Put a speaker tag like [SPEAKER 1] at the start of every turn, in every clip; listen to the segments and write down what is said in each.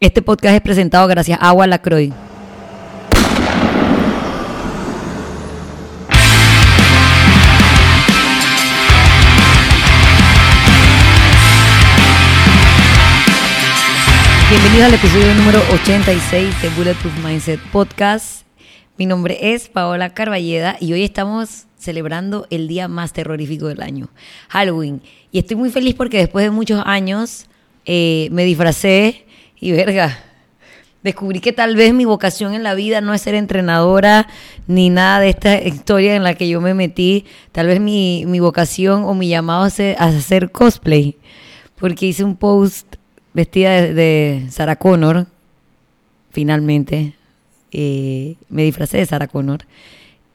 [SPEAKER 1] Este podcast es presentado gracias a Agua Lacroix. Bienvenidos al episodio número 86 de Bulletproof Mindset Podcast. Mi nombre es Paola Carballeda y hoy estamos celebrando el día más terrorífico del año, Halloween. Y estoy muy feliz porque después de muchos años eh, me disfracé y verga, descubrí que tal vez mi vocación en la vida no es ser entrenadora ni nada de esta historia en la que yo me metí. Tal vez mi, mi vocación o mi llamado es hacer cosplay. Porque hice un post vestida de, Sarah Connor, finalmente. Eh, me disfracé de Sarah Connor.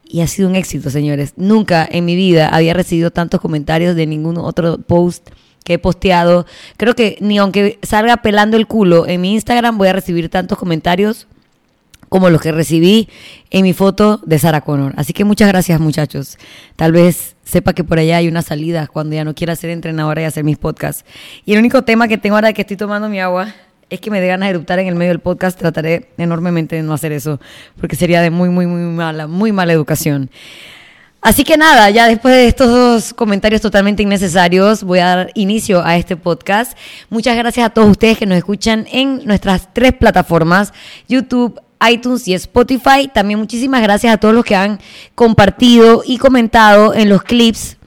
[SPEAKER 1] Y ha sido un éxito, señores. Nunca en mi vida había recibido tantos comentarios de ningún otro post que he posteado. Creo que ni aunque salga pelando el culo en mi Instagram voy a recibir tantos comentarios como los que recibí en mi foto de Sarah Connor. Así que muchas gracias muchachos. Tal vez sepa que por allá hay una salida cuando ya no quiera ser entrenadora y hacer mis podcasts. Y el único tema que tengo ahora que estoy tomando mi agua es que me dé ganas de eruptar en el medio del podcast. Trataré enormemente de no hacer eso porque sería de muy, muy, muy mala, muy mala educación. Así que nada, ya después de estos dos comentarios totalmente innecesarios, voy a dar inicio a este podcast. Muchas gracias a todos ustedes que nos escuchan en nuestras tres plataformas, YouTube, iTunes y Spotify. También muchísimas gracias a todos los que han compartido y comentado en los clips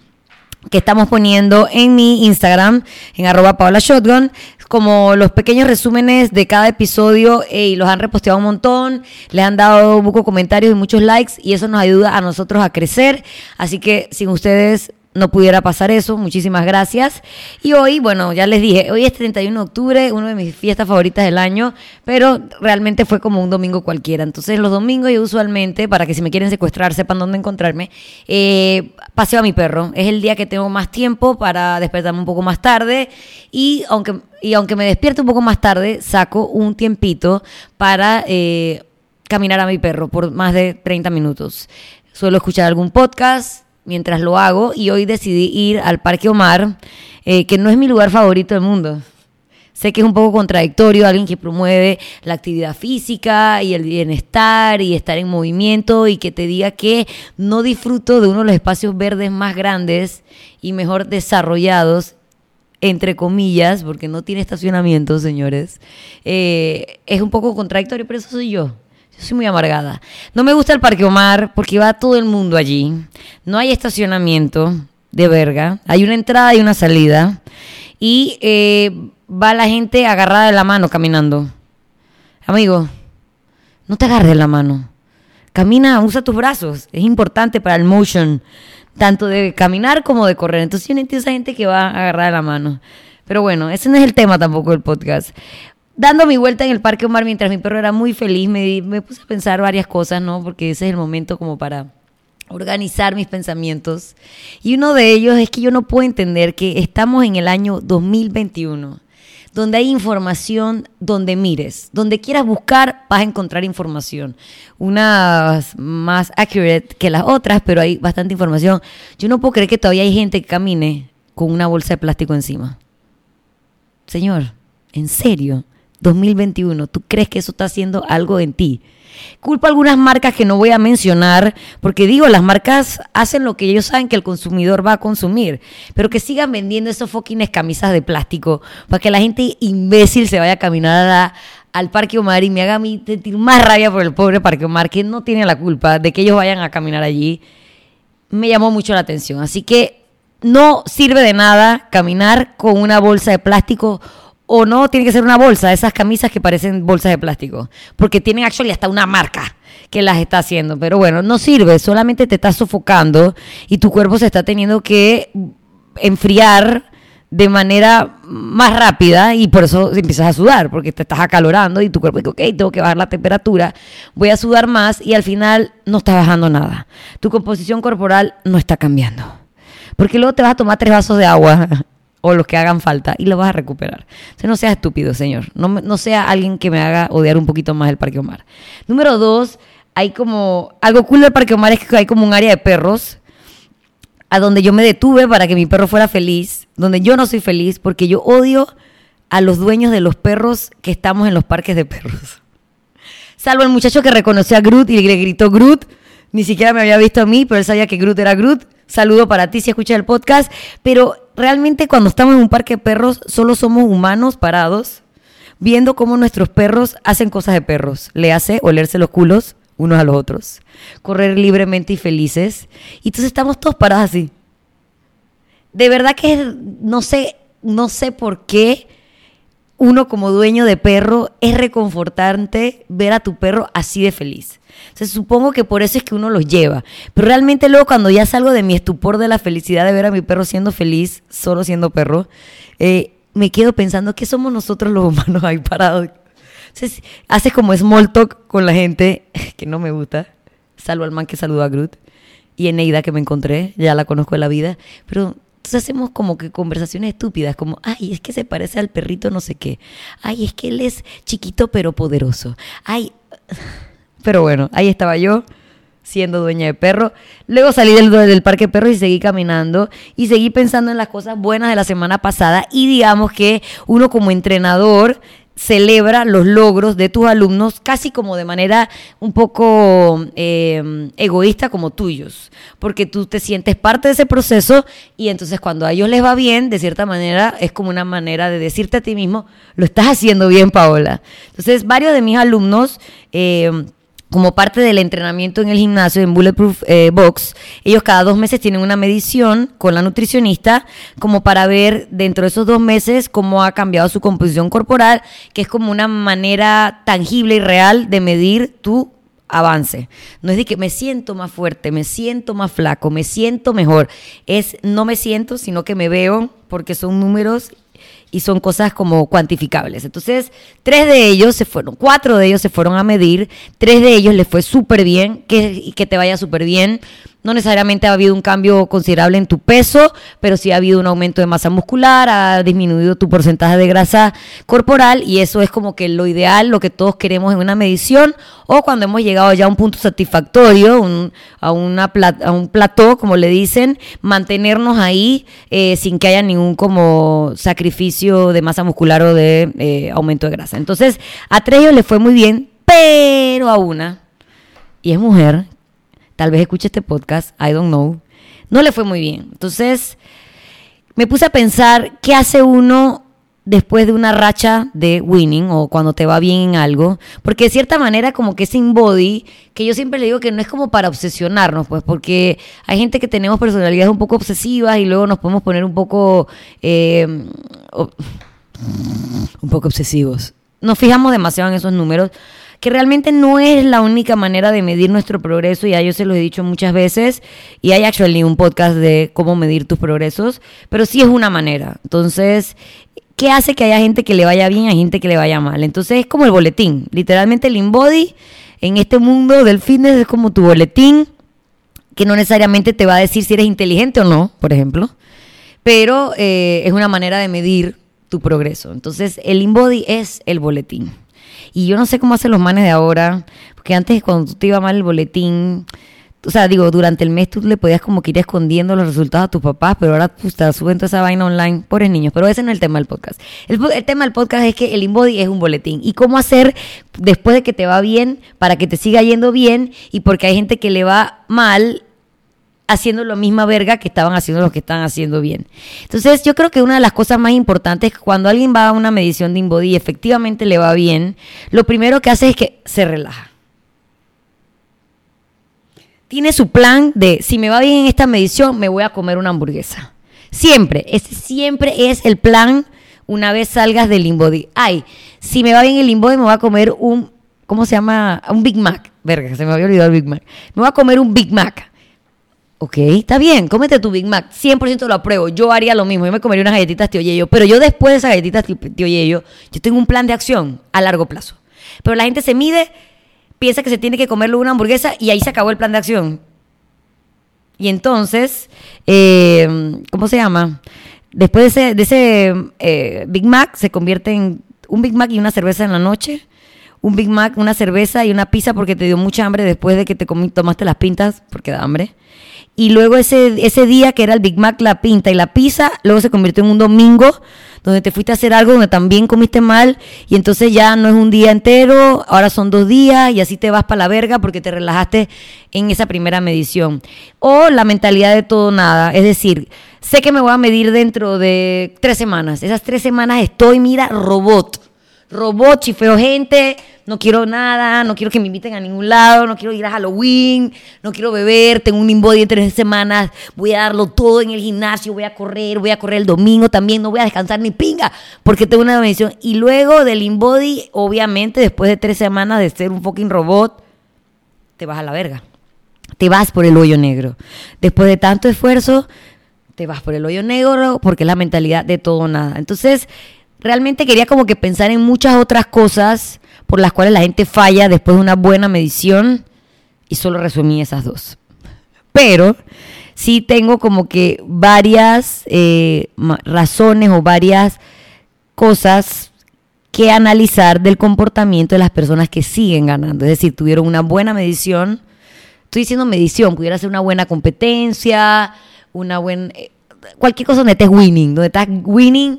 [SPEAKER 1] que estamos poniendo en mi Instagram, en arroba Paola Shotgun, como los pequeños resúmenes de cada episodio y los han reposteado un montón, les han dado muchos comentarios y muchos likes y eso nos ayuda a nosotros a crecer. Así que sin ustedes no pudiera pasar eso. Muchísimas gracias. Y hoy, bueno, ya les dije, hoy es 31 de octubre, una de mis fiestas favoritas del año, pero realmente fue como un domingo cualquiera. Entonces, los domingos yo usualmente, para que si me quieren secuestrar sepan dónde encontrarme, eh, paseo a mi perro. Es el día que tengo más tiempo para despertarme un poco más tarde y aunque, y aunque me despierte un poco más tarde, saco un tiempito para... Eh, caminar a mi perro por más de 30 minutos. Suelo escuchar algún podcast, mientras lo hago y hoy decidí ir al Parque Omar, eh, que no es mi lugar favorito del mundo. Sé que es un poco contradictorio, alguien que promueve la actividad física y el bienestar y estar en movimiento y que te diga que no disfruto de uno de los espacios verdes más grandes y mejor desarrollados, entre comillas, porque no tiene estacionamiento, señores. Eh, es un poco contradictorio, pero eso soy yo. Yo soy muy amargada. No me gusta el Parque Omar porque va todo el mundo allí. No hay estacionamiento de verga. Hay una entrada y una salida. Y eh, va la gente agarrada de la mano caminando. Amigo, no te agarres la mano. Camina, usa tus brazos. Es importante para el motion, tanto de caminar como de correr. Entonces yo no entiendo esa gente que va a agarrar de la mano. Pero bueno, ese no es el tema tampoco del podcast dando mi vuelta en el Parque Omar mientras mi perro era muy feliz, me, puse a pensar varias cosas, ¿no? Porque ese es el momento como para organizar mis pensamientos. Y uno de ellos es que yo no puedo entender que estamos en el año 2021, donde hay información donde mires, donde quieras buscar vas a encontrar información. Unas más accurate que las otras, pero hay bastante información. Yo no puedo creer que todavía hay gente que camine con una bolsa de plástico encima. Señor, ¿en serio? 2021, ¿tú crees que eso está haciendo algo en ti? Culpa algunas marcas que no voy a mencionar, porque digo, las marcas hacen lo que ellos saben que el consumidor va a consumir, pero que sigan vendiendo esos fucking camisas de plástico para que la gente imbécil se vaya a caminar al Parque Omar y me haga a sentir más rabia por el pobre Parque Omar, que no tiene la culpa de que ellos vayan a caminar allí. Me llamó mucho la atención. Así que no sirve de nada caminar con una bolsa de plástico o no tiene que ser una bolsa, esas camisas que parecen bolsas de plástico, porque tienen actually hasta una marca que las está haciendo, pero bueno, no sirve, solamente te estás sofocando y tu cuerpo se está teniendo que enfriar de manera más rápida y por eso empiezas a sudar, porque te estás acalorando y tu cuerpo dice, ok, tengo que bajar la temperatura, voy a sudar más y al final no está bajando nada. Tu composición corporal no está cambiando. Porque luego te vas a tomar tres vasos de agua o los que hagan falta y lo vas a recuperar. O no sea estúpido, señor. No, no sea alguien que me haga odiar un poquito más el Parque Omar. Número dos, hay como... Algo cool del Parque Omar es que hay como un área de perros a donde yo me detuve para que mi perro fuera feliz, donde yo no soy feliz porque yo odio a los dueños de los perros que estamos en los parques de perros. Salvo el muchacho que reconoció a Groot y le gritó Groot. Ni siquiera me había visto a mí, pero él sabía que Groot era Groot. Saludo para ti si escuchas el podcast. Pero realmente cuando estamos en un parque de perros, solo somos humanos parados, viendo cómo nuestros perros hacen cosas de perros. Le hace olerse los culos unos a los otros, correr libremente y felices. Y entonces estamos todos parados así. De verdad que no sé, no sé por qué uno como dueño de perro es reconfortante ver a tu perro así de feliz. Supongo que por eso es que uno los lleva. Pero realmente luego cuando ya salgo de mi estupor de la felicidad de ver a mi perro siendo feliz, solo siendo perro, eh, me quedo pensando que somos nosotros los humanos ahí parados. Entonces haces como small talk con la gente, que no me gusta, salvo al man que saludó a Groot, y Eneida que me encontré, ya la conozco de la vida, pero entonces hacemos como que conversaciones estúpidas, como, ay, es que se parece al perrito no sé qué. Ay, es que él es chiquito pero poderoso. Ay, pero bueno, ahí estaba yo siendo dueña de perro. Luego salí del, del parque de perros y seguí caminando y seguí pensando en las cosas buenas de la semana pasada y digamos que uno como entrenador celebra los logros de tus alumnos casi como de manera un poco eh, egoísta como tuyos, porque tú te sientes parte de ese proceso y entonces cuando a ellos les va bien, de cierta manera es como una manera de decirte a ti mismo, lo estás haciendo bien, Paola. Entonces, varios de mis alumnos... Eh, como parte del entrenamiento en el gimnasio, en Bulletproof eh, Box, ellos cada dos meses tienen una medición con la nutricionista como para ver dentro de esos dos meses cómo ha cambiado su composición corporal, que es como una manera tangible y real de medir tu avance. No es de que me siento más fuerte, me siento más flaco, me siento mejor. Es no me siento, sino que me veo porque son números y son cosas como cuantificables. Entonces, tres de ellos se fueron, cuatro de ellos se fueron a medir, tres de ellos les fue súper bien, que, que te vaya súper bien. No necesariamente ha habido un cambio considerable en tu peso, pero sí ha habido un aumento de masa muscular, ha disminuido tu porcentaje de grasa corporal y eso es como que lo ideal, lo que todos queremos en una medición o cuando hemos llegado ya a un punto satisfactorio, a, a un plató, como le dicen, mantenernos ahí eh, sin que haya ningún como sacrificio de masa muscular o de eh, aumento de grasa. Entonces, a tres ellos les fue muy bien, pero a una, y es mujer, tal vez escuche este podcast, I don't know, no le fue muy bien. Entonces, me puse a pensar, ¿qué hace uno después de una racha de winning o cuando te va bien en algo? Porque de cierta manera como que ese body, que yo siempre le digo que no es como para obsesionarnos, pues porque hay gente que tenemos personalidades un poco obsesivas y luego nos podemos poner un poco... Eh, un poco obsesivos. Nos fijamos demasiado en esos números que realmente no es la única manera de medir nuestro progreso, ya yo se lo he dicho muchas veces, y hay actually un podcast de cómo medir tus progresos, pero sí es una manera. Entonces, ¿qué hace que haya gente que le vaya bien y gente que le vaya mal? Entonces es como el boletín, literalmente el InBody en este mundo del fitness es como tu boletín, que no necesariamente te va a decir si eres inteligente o no, por ejemplo, pero eh, es una manera de medir tu progreso. Entonces, el InBody es el boletín. Y yo no sé cómo hacen los manes de ahora, porque antes cuando te iba mal el boletín, o sea, digo, durante el mes tú le podías como que ir escondiendo los resultados a tus papás, pero ahora pues, te suben esa vaina online, pobres niños, pero ese no es el tema del podcast. El, el tema del podcast es que el InBody es un boletín. ¿Y cómo hacer después de que te va bien para que te siga yendo bien? Y porque hay gente que le va mal haciendo la misma verga que estaban haciendo los que están haciendo bien. Entonces, yo creo que una de las cosas más importantes es que cuando alguien va a una medición de InBody y efectivamente le va bien, lo primero que hace es que se relaja. Tiene su plan de, si me va bien en esta medición, me voy a comer una hamburguesa. Siempre, ese siempre es el plan una vez salgas del InBody. Ay, si me va bien el InBody, me voy a comer un, ¿cómo se llama? Un Big Mac. Verga, se me había olvidado el Big Mac. Me voy a comer un Big Mac. Ok, está bien, cómete tu Big Mac, 100% lo apruebo, yo haría lo mismo, yo me comería unas galletitas tío Yeyo, pero yo después de esas galletitas tío Yeyo, yo tengo un plan de acción a largo plazo. Pero la gente se mide, piensa que se tiene que comerle una hamburguesa y ahí se acabó el plan de acción. Y entonces, eh, ¿cómo se llama? Después de ese, eh, Big Mac se convierte en un Big Mac y una cerveza en la noche un Big Mac, una cerveza y una pizza porque te dio mucha hambre después de que te tomaste las pintas porque da hambre. Y luego ese, ese día que era el Big Mac, la pinta y la pizza, luego se convirtió en un domingo donde te fuiste a hacer algo, donde también comiste mal, y entonces ya no es un día entero, ahora son dos días, y así te vas para la verga porque te relajaste en esa primera medición. O la mentalidad de todo nada, es decir, sé que me voy a medir dentro de tres semanas, esas tres semanas estoy, mira, robot robot, chifeo gente, no quiero nada, no quiero que me inviten a ningún lado, no quiero ir a Halloween, no quiero beber, tengo un body en tres semanas, voy a darlo todo en el gimnasio, voy a correr, voy a correr el domingo también, no voy a descansar ni pinga, porque tengo una medición. Y luego del InBody, obviamente, después de tres semanas de ser un fucking robot, te vas a la verga. Te vas por el hoyo negro. Después de tanto esfuerzo, te vas por el hoyo negro porque es la mentalidad de todo o nada. Entonces, realmente quería como que pensar en muchas otras cosas por las cuales la gente falla después de una buena medición y solo resumí esas dos. Pero sí tengo como que varias eh, razones o varias cosas que analizar del comportamiento de las personas que siguen ganando. Es decir, tuvieron una buena medición. Estoy diciendo medición, pudiera ser una buena competencia, una buena... Eh, cualquier cosa donde estés winning, donde estás winning,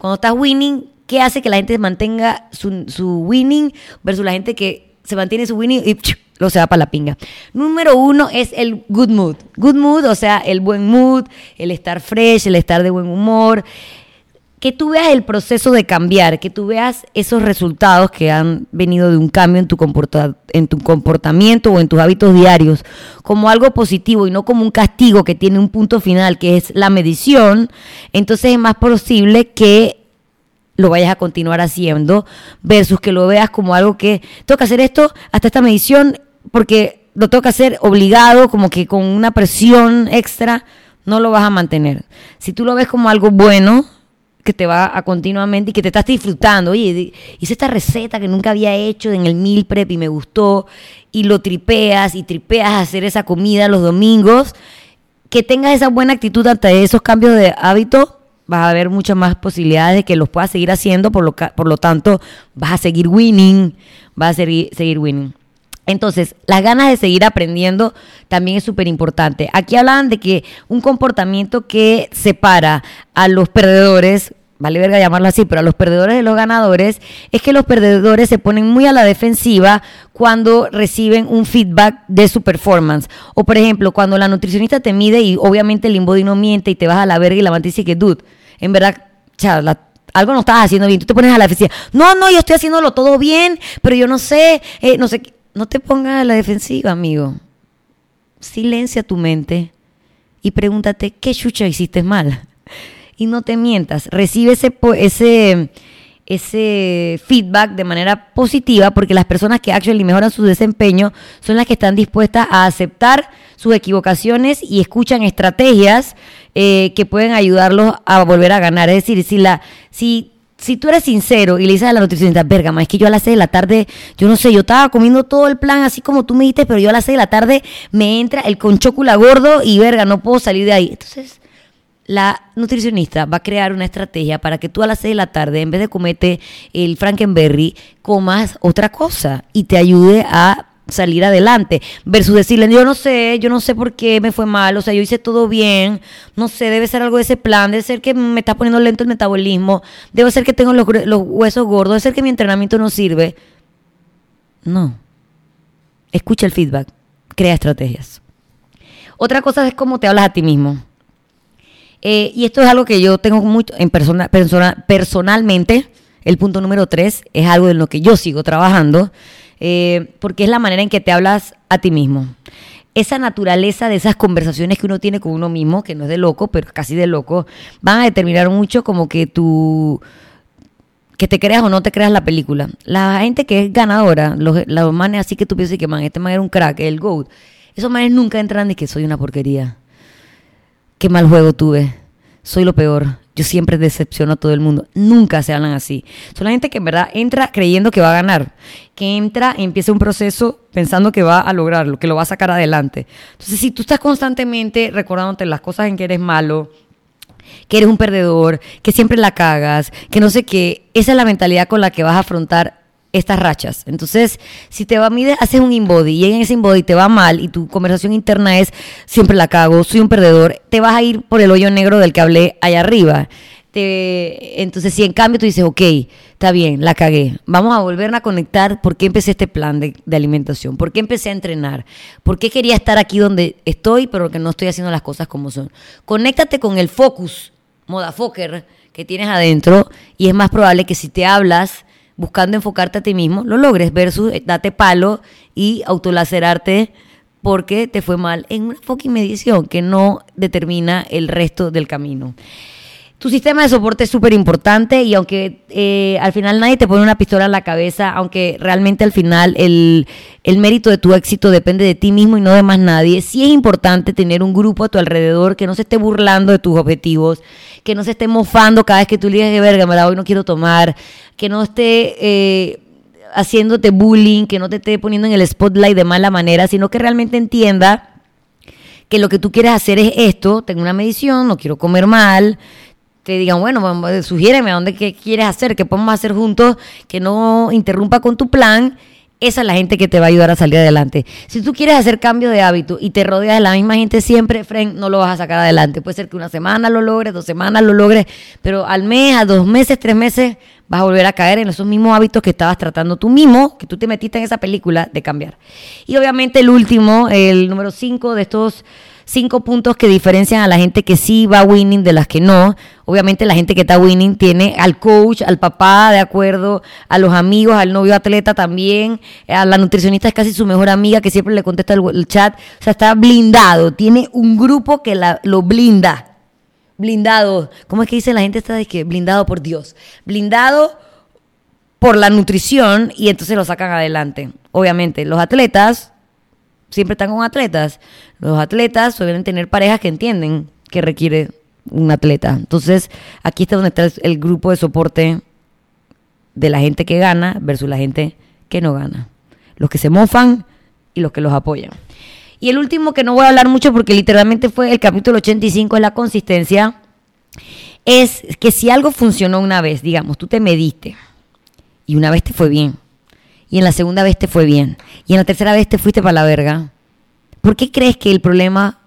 [SPEAKER 1] cuando estás winning, ¿qué hace que la gente mantenga su, winning versus la gente que se mantiene su winning y lo se va para la pinga? Número uno es el good mood. Good mood, o sea, el buen mood, el estar fresh, el estar de buen humor que tú veas el proceso de cambiar, que tú veas esos resultados que han venido de un cambio en tu, en tu comportamiento o en tus hábitos diarios como algo positivo y no como un castigo que tiene un punto final, que es la medición, entonces es más posible que lo vayas a continuar haciendo versus que lo veas como algo que que hacer esto hasta esta medición porque lo que hacer obligado, como que con una presión extra, no lo vas a mantener. Si tú lo ves como algo bueno, que te va a continuamente y que te estás disfrutando. Oye, hice esta receta que nunca había hecho en el meal prep y me gustó y lo tripeas y tripeas a hacer esa comida los domingos. Que tengas esa buena actitud ante esos cambios de hábito, vas a ver muchas más posibilidades de que los puedas seguir haciendo, por lo, por lo tanto vas a seguir winning, vas a seguir, seguir winning. Entonces, las ganas de seguir aprendiendo también es súper importante. Aquí hablan de que un comportamiento que separa a los perdedores, vale verga llamarlo así, pero a los perdedores de los ganadores, es que los perdedores se ponen muy a la defensiva cuando reciben un feedback de su performance. O por ejemplo, cuando la nutricionista te mide y obviamente el InBody no miente y te vas a la verga y la y dice que, dude, en verdad, algo no estás haciendo bien. Tú te pones a la defensiva. No, no, yo estoy haciéndolo todo bien, pero yo no sé, eh, no sé no te pongas a la defensiva, amigo. Silencia tu mente y pregúntate qué chucha hiciste mal. Y no te mientas. Recibe ese, ese, ese feedback de manera positiva porque las personas que actually mejoran su desempeño son las que están dispuestas a aceptar sus equivocaciones y escuchan estrategias eh, que pueden ayudarlos a volver a ganar. Es decir, si, la, si si tú eres sincero y le dices a la nutricionista, verga, es que yo a las 6 de la tarde, yo no sé, yo estaba comiendo todo el plan así como tú me dijiste, pero yo a las 6 de la tarde me entra el conchócula gordo y verga, no puedo salir de ahí. Entonces, la nutricionista va a crear una estrategia para que tú a las 6 de la tarde, en vez de comerte el Frankenberry, comas otra cosa y te ayude a salir adelante, versus decirle, yo no sé, yo no sé por qué me fue mal, o sea, yo hice todo bien, no sé, debe ser algo de ese plan, debe ser que me está poniendo lento el metabolismo, debe ser que tengo los, huesos gordos, debe ser que mi entrenamiento no sirve. No. Escucha el feedback, crea estrategias. Otra cosa es cómo te hablas a ti mismo. Eh, y esto es algo que yo tengo mucho en persona, persona, personalmente. El punto número tres es algo en lo que yo sigo trabajando. Eh, porque es la manera en que te hablas a ti mismo. Esa naturaleza de esas conversaciones que uno tiene con uno mismo, que no es de loco, pero casi de loco, van a determinar mucho como que tú que te creas o no te creas la película. La gente que es ganadora, los, los manes así que tú piensas que man, este man era un crack, el GOAT, esos manes nunca entran de que soy una porquería. Qué mal juego tuve. Soy lo peor yo siempre decepciono a todo el mundo. Nunca se hablan así. Son la gente que en verdad entra creyendo que va a ganar, que entra y empieza un proceso pensando que va a lograrlo, que lo va a sacar adelante. Entonces, si tú estás constantemente recordándote las cosas en que eres malo, que eres un perdedor, que siempre la cagas, que no sé qué, esa es la mentalidad con la que vas a afrontar estas rachas. Entonces, si te va, mide, haces un inbody y en ese inbody te va mal y tu conversación interna es siempre la cago, soy un perdedor, te vas a ir por el hoyo negro del que hablé allá arriba. te, entonces, si en cambio tú dices, ok, está bien, la cagué, vamos a volver a conectar por qué empecé este plan de, alimentación, por qué empecé a entrenar, por qué quería estar aquí donde estoy, pero que no estoy haciendo las cosas como son. Conéctate con el focus, modafoker, que tienes adentro, y es más probable que si te hablas buscando enfocarte a ti mismo, lo logres, versus eh, date palo y autolacerarte porque te fue mal en una fucking medición que no determina el resto del camino. Tu sistema de soporte es súper importante y aunque eh, al final nadie te pone una pistola en la cabeza, aunque realmente al final el, el, mérito de tu éxito depende de ti mismo y no de más nadie, sí es importante tener un grupo a tu alrededor que no se esté burlando de tus objetivos, que no se esté mofando cada vez que tú le digas que verga, me la hoy no quiero tomar, que no esté... Eh, haciéndote bullying, que no te esté poniendo en el spotlight de mala manera, sino que realmente entienda que lo que tú quieres hacer es esto, tengo una medición, no quiero comer mal, te digan, bueno, sugiéreme a dónde qué quieres hacer, qué podemos hacer juntos, que no interrumpa con tu plan. Esa es la gente que te va a ayudar a salir adelante. Si tú quieres hacer cambio de hábito y te rodeas de la misma gente siempre, friend, no lo vas a sacar adelante. Puede ser que una semana lo logres, dos semanas lo logres, pero al mes, a dos meses, tres meses, vas a volver a caer en esos mismos hábitos que estabas tratando tú mismo, que tú te metiste en esa película de cambiar. Y obviamente el último, el número cinco de estos cinco puntos que diferencian a la gente que sí va winning de las que no. Obviamente la gente que está winning tiene al coach, al papá, de acuerdo, a los amigos, al novio atleta también, a la nutricionista es casi su mejor amiga que siempre le contesta el, chat. O sea, está blindado, tiene un grupo que la, lo blinda. Blindado. ¿Cómo es que dice la gente esta de que blindado por Dios? Blindado por la nutrición y entonces lo sacan adelante. Obviamente, los atletas siempre están con atletas. Los atletas suelen tener parejas que entienden que requiere un atleta. Entonces, aquí está donde está el grupo de soporte de la gente que gana versus la gente que no gana. Los que se mofan y los que los apoyan. Y el último que no voy a hablar mucho porque literalmente fue el capítulo 85 es la consistencia. Es que si algo funcionó una vez, digamos, tú te mediste y una vez te fue bien, y en la segunda vez te fue bien y en la tercera vez te fuiste para la verga, ¿por qué crees que el problema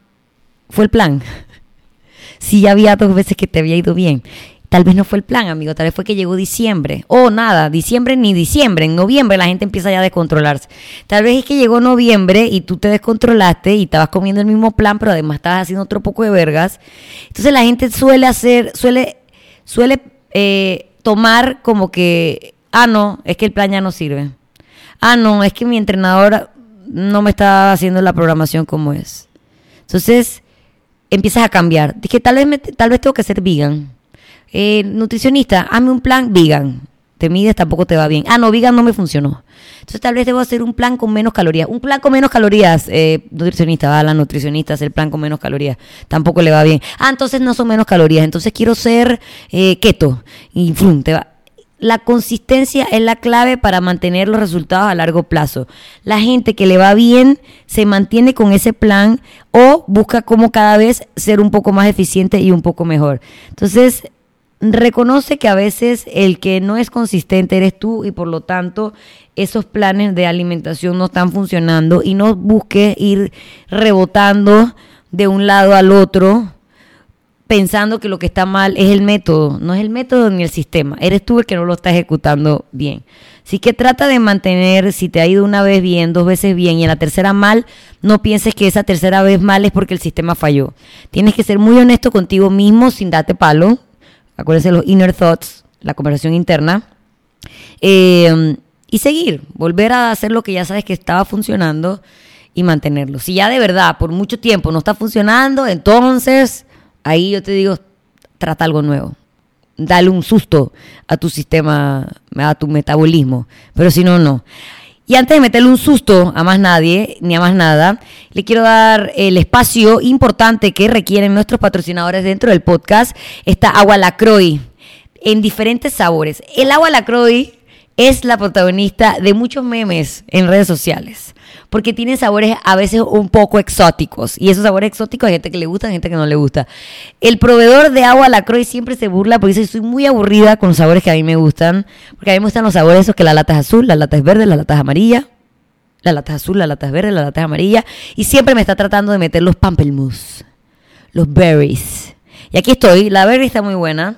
[SPEAKER 1] fue el plan? si ya había dos veces que te había ido bien. Tal vez no fue el plan, amigo, tal vez fue que llegó diciembre. O nada, diciembre ni diciembre. En noviembre la gente empieza ya a descontrolarse. Tal vez es que llegó noviembre y tú te descontrolaste y estabas comiendo el mismo plan, pero además estabas haciendo otro poco de vergas. Entonces la gente suele hacer, suele, suele eh, tomar como que, ah, no, es que el plan ya no sirve ah, no, es que mi entrenador no me está haciendo la programación como es. Entonces, empiezas a cambiar. Dije, tal vez, tal vez tengo que ser vegan. Eh, nutricionista, hazme un plan vegan. Te mides, tampoco te va bien. Ah, no, vegan no me funcionó. Entonces, tal vez debo hacer un plan con menos calorías. Un plan con menos calorías, eh, nutricionista, va a la nutricionista hacer plan con menos calorías. Tampoco le va bien. Ah, entonces no son menos calorías. Entonces quiero ser eh, keto. Y frum, te va la consistencia es la clave para mantener los resultados a largo plazo. La gente que le va bien se mantiene con ese plan o busca cómo cada vez ser un poco más eficiente y un poco mejor. Entonces, reconoce que a veces el que no es consistente eres tú y por lo tanto esos planes de alimentación no están funcionando y no busques ir rebotando de un lado al otro pensando que lo que está mal es el método, no es el método ni el sistema, eres tú el que no lo está ejecutando bien. Así que trata de mantener, si te ha ido una vez bien, dos veces bien y en la tercera mal, no pienses que esa tercera vez mal es porque el sistema falló. Tienes que ser muy honesto contigo mismo sin darte palo. Acuérdense los inner thoughts, la conversación interna. Eh, y seguir, volver a hacer lo que ya sabes que estaba funcionando y mantenerlo. Si ya de verdad por mucho tiempo no está funcionando, entonces ahí yo te digo, trata algo nuevo. Dale un susto a tu sistema, a tu metabolismo. Pero si no, no. Y antes de meterle un susto a más nadie, ni a más nada, le quiero dar el espacio importante que requieren nuestros patrocinadores dentro del podcast. Está Agua Lacroix en diferentes sabores. El Agua Lacroix es la protagonista de muchos memes en redes sociales porque tienen sabores a veces un poco exóticos. Y esos sabores exóticos hay gente que le gusta, hay gente que no le gusta. El proveedor de agua Lacroix siempre se burla porque dice, soy muy aburrida con los sabores que a mí me gustan. Porque a mí me gustan los sabores esos que la lata azul, la lata es verde, la lata amarilla. La lata azul, la lata verde, la lata amarilla. Y siempre me está tratando de meter los pamplemousse, los berries. Y aquí estoy, la berry está muy buena.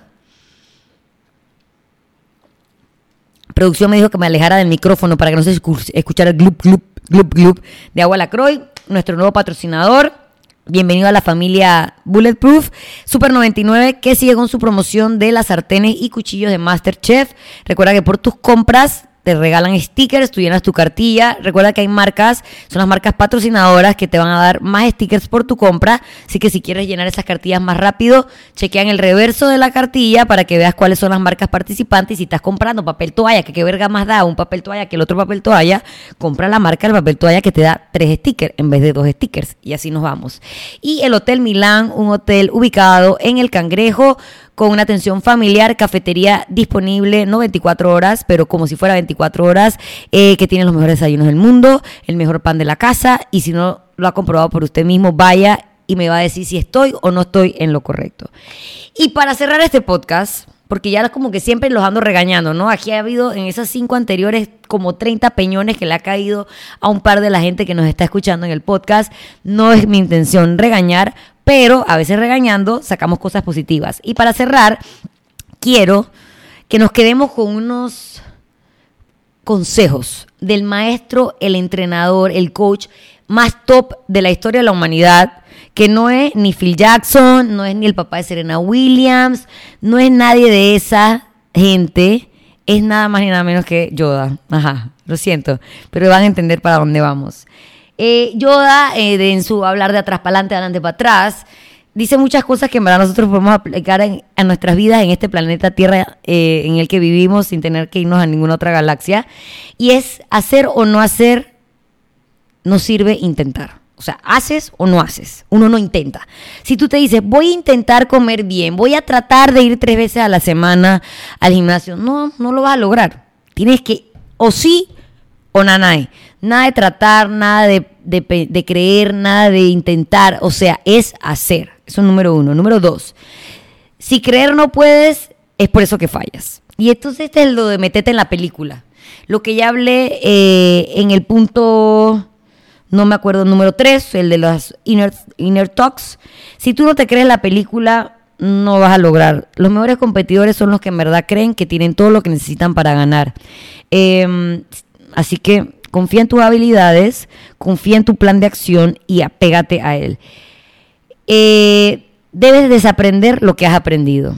[SPEAKER 1] Producción me dijo que me alejara del micrófono para que no se escuchara el glup, glup, glup, glup de Agua Lacroix, nuestro nuevo patrocinador. Bienvenido a la familia Bulletproof Super 99 que sigue con su promoción de las sartenes y cuchillos de Masterchef. Recuerda que por tus compras te regalan stickers, tú llenas tu cartilla. Recuerda que hay marcas, son las marcas patrocinadoras que te van a dar más stickers por tu compra. Así que si quieres llenar esas cartillas más rápido, chequean el reverso de la cartilla para que veas cuáles son las marcas participantes. Y si estás comprando papel toalla, que qué verga más da un papel toalla que el otro papel toalla, compra la marca del papel toalla que te da tres stickers en vez de dos stickers. Y así nos vamos. Y el Hotel Milán, un hotel ubicado en el Cangrejo con una atención familiar, cafetería disponible, no 24 horas, pero como si fuera 24 horas, eh, que tiene los mejores desayunos del mundo, el mejor pan de la casa, y si no lo ha comprobado por usted mismo, vaya y me va a decir si estoy o no estoy en lo correcto. Y para cerrar este podcast, porque ya como que siempre los ando regañando, ¿no? Aquí ha habido en esas cinco anteriores como 30 peñones que le ha caído a un par de la gente que nos está escuchando en el podcast. No es mi intención regañar, pero a veces regañando sacamos cosas positivas. Y para cerrar, quiero que nos quedemos con unos consejos del maestro, el entrenador, el coach más top de la historia de la humanidad, que no es ni Phil Jackson, no es ni el papá de Serena Williams, no es nadie de esa gente, es nada más ni nada menos que Yoda. Ajá, lo siento, pero van a entender para dónde vamos. Eh, Yoda, eh, en su hablar de atrás para adelante, adelante para atrás, dice muchas cosas que en verdad nosotros podemos aplicar en, a nuestras vidas en este planeta Tierra eh, en el que vivimos sin tener que irnos a ninguna otra galaxia. Y es hacer o no hacer, no sirve intentar. O sea, haces o no haces. Uno no intenta. Si tú te dices, voy a intentar comer bien, voy a tratar de ir tres veces a la semana al gimnasio, no, no lo vas a lograr. Tienes que, o sí o nanay. Nada de tratar, nada de, creer, nada de intentar. O sea, es hacer. Eso es número uno. Número dos, si creer no puedes, es por eso que fallas. Y entonces este es lo de meterte en la película. Lo que ya hablé eh, en el punto, no me acuerdo, número tres, el de los inner, inner talks. Si tú no te crees la película, no vas a lograr. Los mejores competidores son los que en verdad creen que tienen todo lo que necesitan para ganar. Eh, Así que confía en tus habilidades, confía en tu plan de acción y apégate a él. Eh, debes desaprender lo que has aprendido.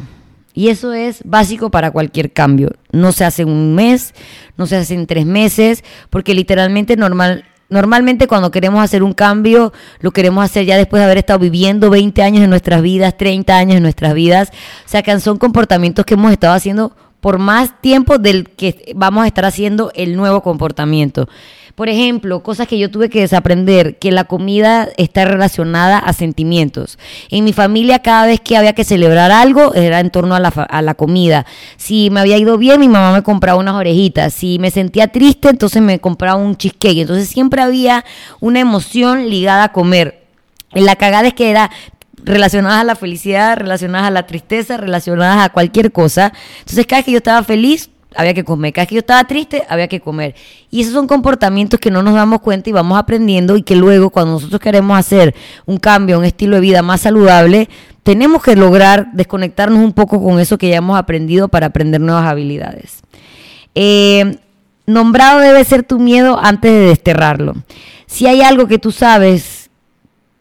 [SPEAKER 1] Y eso es básico para cualquier cambio. No se hace en un mes, no se hace en tres meses, porque literalmente normal, normalmente cuando queremos hacer un cambio, lo queremos hacer ya después de haber estado viviendo 20 años en nuestras vidas, 30 años en nuestras vidas. O sea, que son comportamientos que hemos estado haciendo por más tiempo del que vamos a estar haciendo el nuevo comportamiento. Por ejemplo, cosas que yo tuve que desaprender, que la comida está relacionada a sentimientos. En mi familia cada vez que había que celebrar algo era en torno a la, comida. Si me había ido bien, mi mamá me compraba unas orejitas. Si me sentía triste, entonces me compraba un cheesecake. Entonces siempre había una emoción ligada a comer. La cagada es que era relacionadas a la felicidad, relacionadas a la tristeza, relacionadas a cualquier cosa. Entonces, cada vez que yo estaba feliz, había que comer. Cada vez que yo estaba triste, había que comer. Y esos son comportamientos que no nos damos cuenta y vamos aprendiendo y que luego cuando nosotros queremos hacer un cambio, un estilo de vida más saludable, tenemos que lograr desconectarnos un poco con eso que ya hemos aprendido para aprender nuevas habilidades. Eh, nombrado debe ser tu miedo antes de desterrarlo. Si hay algo que tú sabes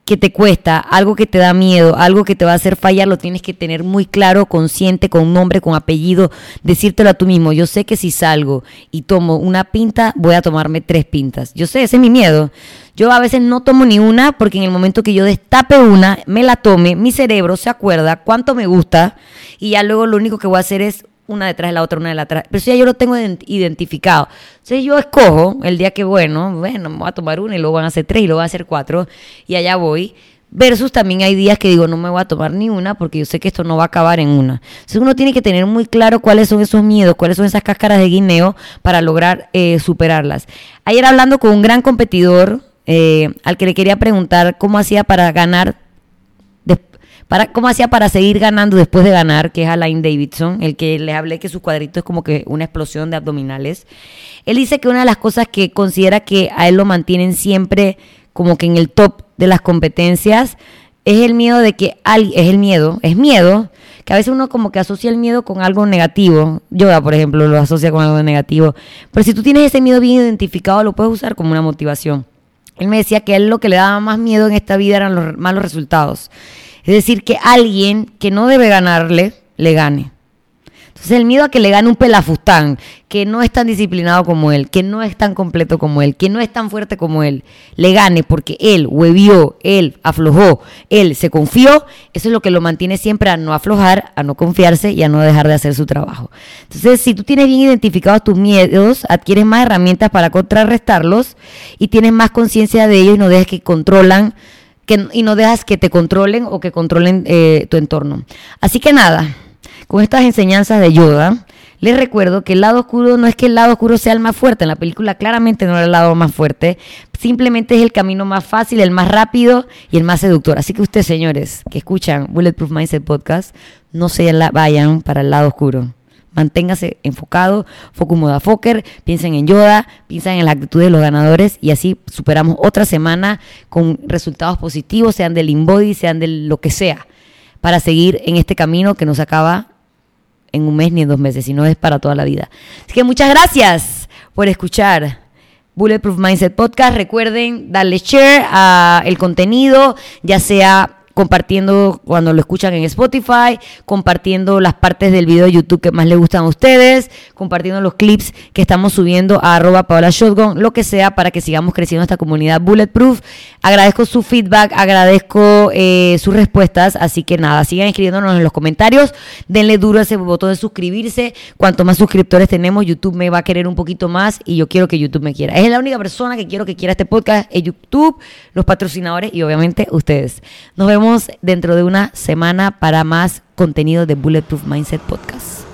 [SPEAKER 1] que te cuesta, algo que te da miedo, algo que te va a hacer fallar, lo tienes que tener muy claro, consciente, con nombre, con apellido, decírtelo a tú mismo. Yo sé que si salgo y tomo una pinta, voy a tomarme tres pintas. Yo sé, ese es mi miedo. Yo a veces no tomo ni una porque en el momento que yo destape una, me la tome, mi cerebro se acuerda cuánto me gusta y ya luego lo único que voy a hacer es una detrás de la otra, una de la otra. Pero si ya yo lo tengo identificado. Entonces yo escojo el día que, bueno, bueno, me voy a tomar una y luego van a ser tres y luego van a ser cuatro y allá voy. Versus también hay días que digo, no me voy a tomar ni una porque yo sé que esto no va a acabar en una. Entonces uno tiene que tener muy claro cuáles son esos miedos, cuáles son esas cáscaras de guineo para lograr eh, superarlas. Ayer hablando con un gran competidor eh, al que le quería preguntar cómo hacía para ganar para, ¿Cómo hacía para seguir ganando después de ganar? Que es Alain Davidson, el que les hablé que su cuadrito es como que una explosión de abdominales. Él dice que una de las cosas que considera que a él lo mantienen siempre como que en el top de las competencias es el miedo de que alguien, es el miedo, es miedo que a veces uno como que asocia el miedo con algo negativo. Yoda, por ejemplo, lo asocia con algo negativo. Pero si tú tienes ese miedo bien identificado, lo puedes usar como una motivación. Él me decía que a él lo que le daba más miedo en esta vida eran los malos resultados. Es decir, que alguien que no debe ganarle, le gane. Entonces el miedo a que le gane un pelafustán, que no es tan disciplinado como él, que no es tan completo como él, que no es tan fuerte como él, le gane porque él huevió, él aflojó, él se confió, eso es lo que lo mantiene siempre a no aflojar, a no confiarse y a no dejar de hacer su trabajo. Entonces, si tú tienes bien identificados tus miedos, adquieres más herramientas para contrarrestarlos y tienes más conciencia de ellos y no dejes que controlan que, y no dejas que te controlen o que controlen eh, tu entorno. Así que nada, con estas enseñanzas de Yoda, les recuerdo que el lado oscuro no es que el lado oscuro sea el más fuerte, en la película claramente no era el lado más fuerte, simplemente es el camino más fácil, el más rápido y el más seductor. Así que ustedes, señores, que escuchan Bulletproof Mindset Podcast, no se vayan para el lado oscuro. Manténgase enfocado, focus moda foker, piensen en Yoda, piensen en la actitud de los ganadores y así superamos otra semana con resultados positivos, sean del InBody, sean de lo que sea, para seguir en este camino que nos acaba en un mes ni en dos meses, sino es para toda la vida. Así que muchas gracias por escuchar. Bulletproof Mindset Podcast. Recuerden darle share a el contenido, ya sea compartiendo cuando lo escuchan en Spotify, compartiendo las partes del video de YouTube que más les gustan a ustedes, compartiendo los clips que estamos subiendo a arroba Paola Shotgun, lo que sea para que sigamos creciendo esta comunidad Bulletproof. Agradezco su feedback, agradezco eh, sus respuestas, así que nada, sigan escribiéndonos en los comentarios, denle duro a ese botón de suscribirse, cuanto más suscriptores tenemos, YouTube me va a querer un poquito más y yo quiero que YouTube me quiera. Es la única persona que quiero que quiera este podcast, es YouTube, los patrocinadores y obviamente ustedes. Nos dentro de una semana para más contenido de Bulletproof Mindset Podcast.